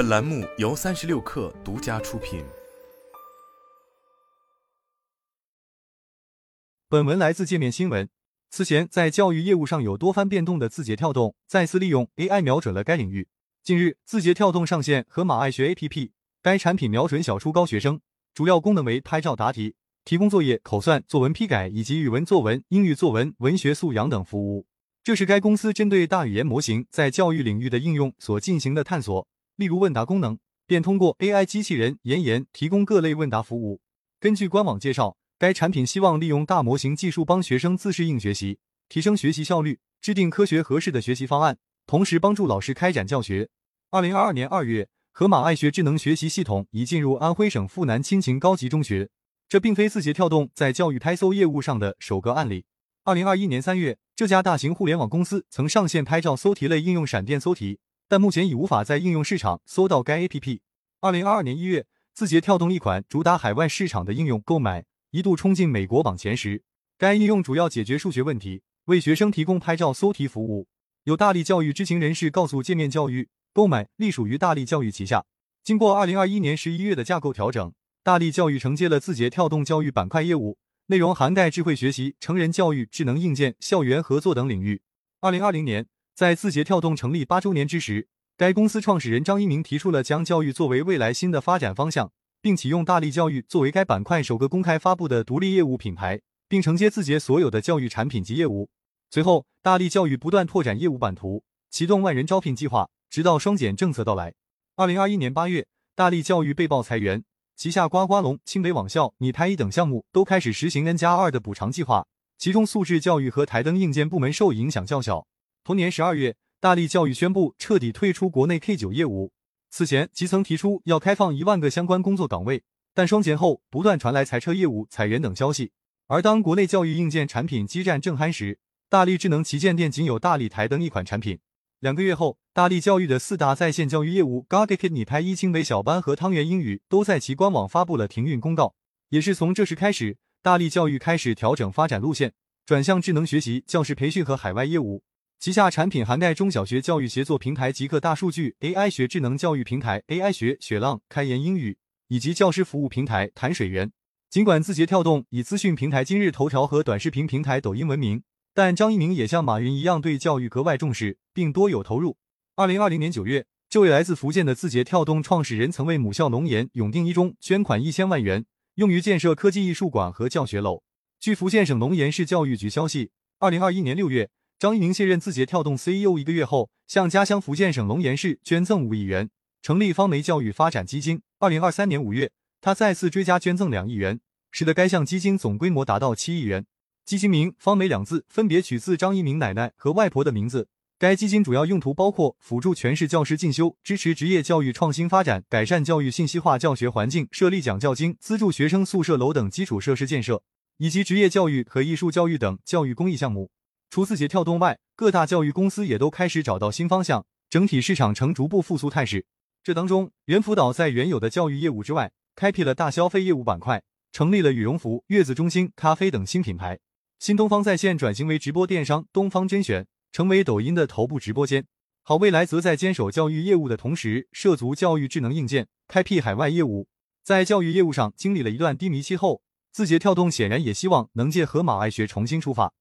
本栏目由三十六氪独家出品。本文来自界面新闻。此前在教育业务上有多番变动的字节跳动，再次利用 AI 瞄准了该领域。近日，字节跳动上线和马爱学 APP，该产品瞄准小初高学生，主要功能为拍照答题、提供作业、口算、作文批改以及语文作文、英语作文、文学素养等服务。这是该公司针对大语言模型在教育领域的应用所进行的探索。例如问答功能，便通过 AI 机器人言言提供各类问答服务。根据官网介绍。该产品希望利用大模型技术帮学生自适应学习，提升学习效率，制定科学合适的学习方案，同时帮助老师开展教学。二零二二年二月，河马爱学智能学习系统已进入安徽省阜南亲情高级中学。这并非字节跳动在教育拍搜业务上的首个案例。二零二一年三月，这家大型互联网公司曾上线拍照搜题类应用闪电搜题，但目前已无法在应用市场搜到该 APP。二零二二年一月，字节跳动一款主打海外市场的应用购买。一度冲进美国榜前十。该应用主要解决数学问题，为学生提供拍照搜题服务。有大力教育知情人士告诉界面教育，购买隶属于大力教育旗下。经过二零二一年十一月的架构调整，大力教育承接了字节跳动教育板块业务，内容涵盖智慧学习、成人教育、智能硬件、校园合作等领域。二零二零年，在字节跳动成立八周年之时，该公司创始人张一鸣提出了将教育作为未来新的发展方向。并启用大力教育作为该板块首个公开发布的独立业务品牌，并承接字节所有的教育产品及业务。随后，大力教育不断拓展业务版图，启动万人招聘计划，直到双减政策到来。二零二一年八月，大力教育被曝裁员，旗下呱呱龙、清北网校、拟台一等项目都开始实行 N 加二的补偿计划，其中素质教育和台灯硬件部门受影响较小。同年十二月，大力教育宣布彻底退出国内 K 九业务。此前即曾提出要开放一万个相关工作岗位，但双减后不断传来裁撤业务、裁员等消息。而当国内教育硬件产品激战正酣时，大力智能旗舰店仅有大力台灯一款产品。两个月后，大力教育的四大在线教育业务 g o d k i t 你拍一清北小班和汤圆英语都在其官网发布了停运公告。也是从这时开始，大力教育开始调整发展路线，转向智能学习、教师培训和海外业务。旗下产品涵盖中小学教育协作平台极客大数据、AI 学智能教育平台 AI 学、雪浪、开言英语，以及教师服务平台谈水源。尽管字节跳动以资讯平台今日头条和短视频平台抖音闻名，但张一鸣也像马云一样对教育格外重视，并多有投入。二零二零年九月，这位来自福建的字节跳动创始人曾为母校龙岩永定一中捐款一千万元，用于建设科技艺术馆和教学楼。据福建省龙岩市教育局消息，二零二一年六月。张一鸣卸任字节跳动 CEO 一个月后，向家乡福建省龙岩市捐赠五亿元，成立方梅教育发展基金。二零二三年五月，他再次追加捐赠两亿元，使得该项基金总规模达到七亿元。基金名“方梅”两字分别取自张一鸣奶奶和外婆的名字。该基金主要用途包括辅助全市教师进修、支持职业教育创新发展、改善教育信息化教学环境、设立奖教金、资助学生宿舍楼等基础设施建设，以及职业教育和艺术教育等教育公益项目。除字节跳动外，各大教育公司也都开始找到新方向，整体市场呈逐步复苏态势。这当中，猿辅导在原有的教育业务之外，开辟了大消费业务板块，成立了羽绒服、月子中心、咖啡等新品牌。新东方在线转型为直播电商，东方甄选成为抖音的头部直播间。好未来则在坚守教育业务的同时，涉足教育智能硬件，开辟海外业务。在教育业务上经历了一段低迷期后，字节跳动显然也希望能借河马爱学重新出发。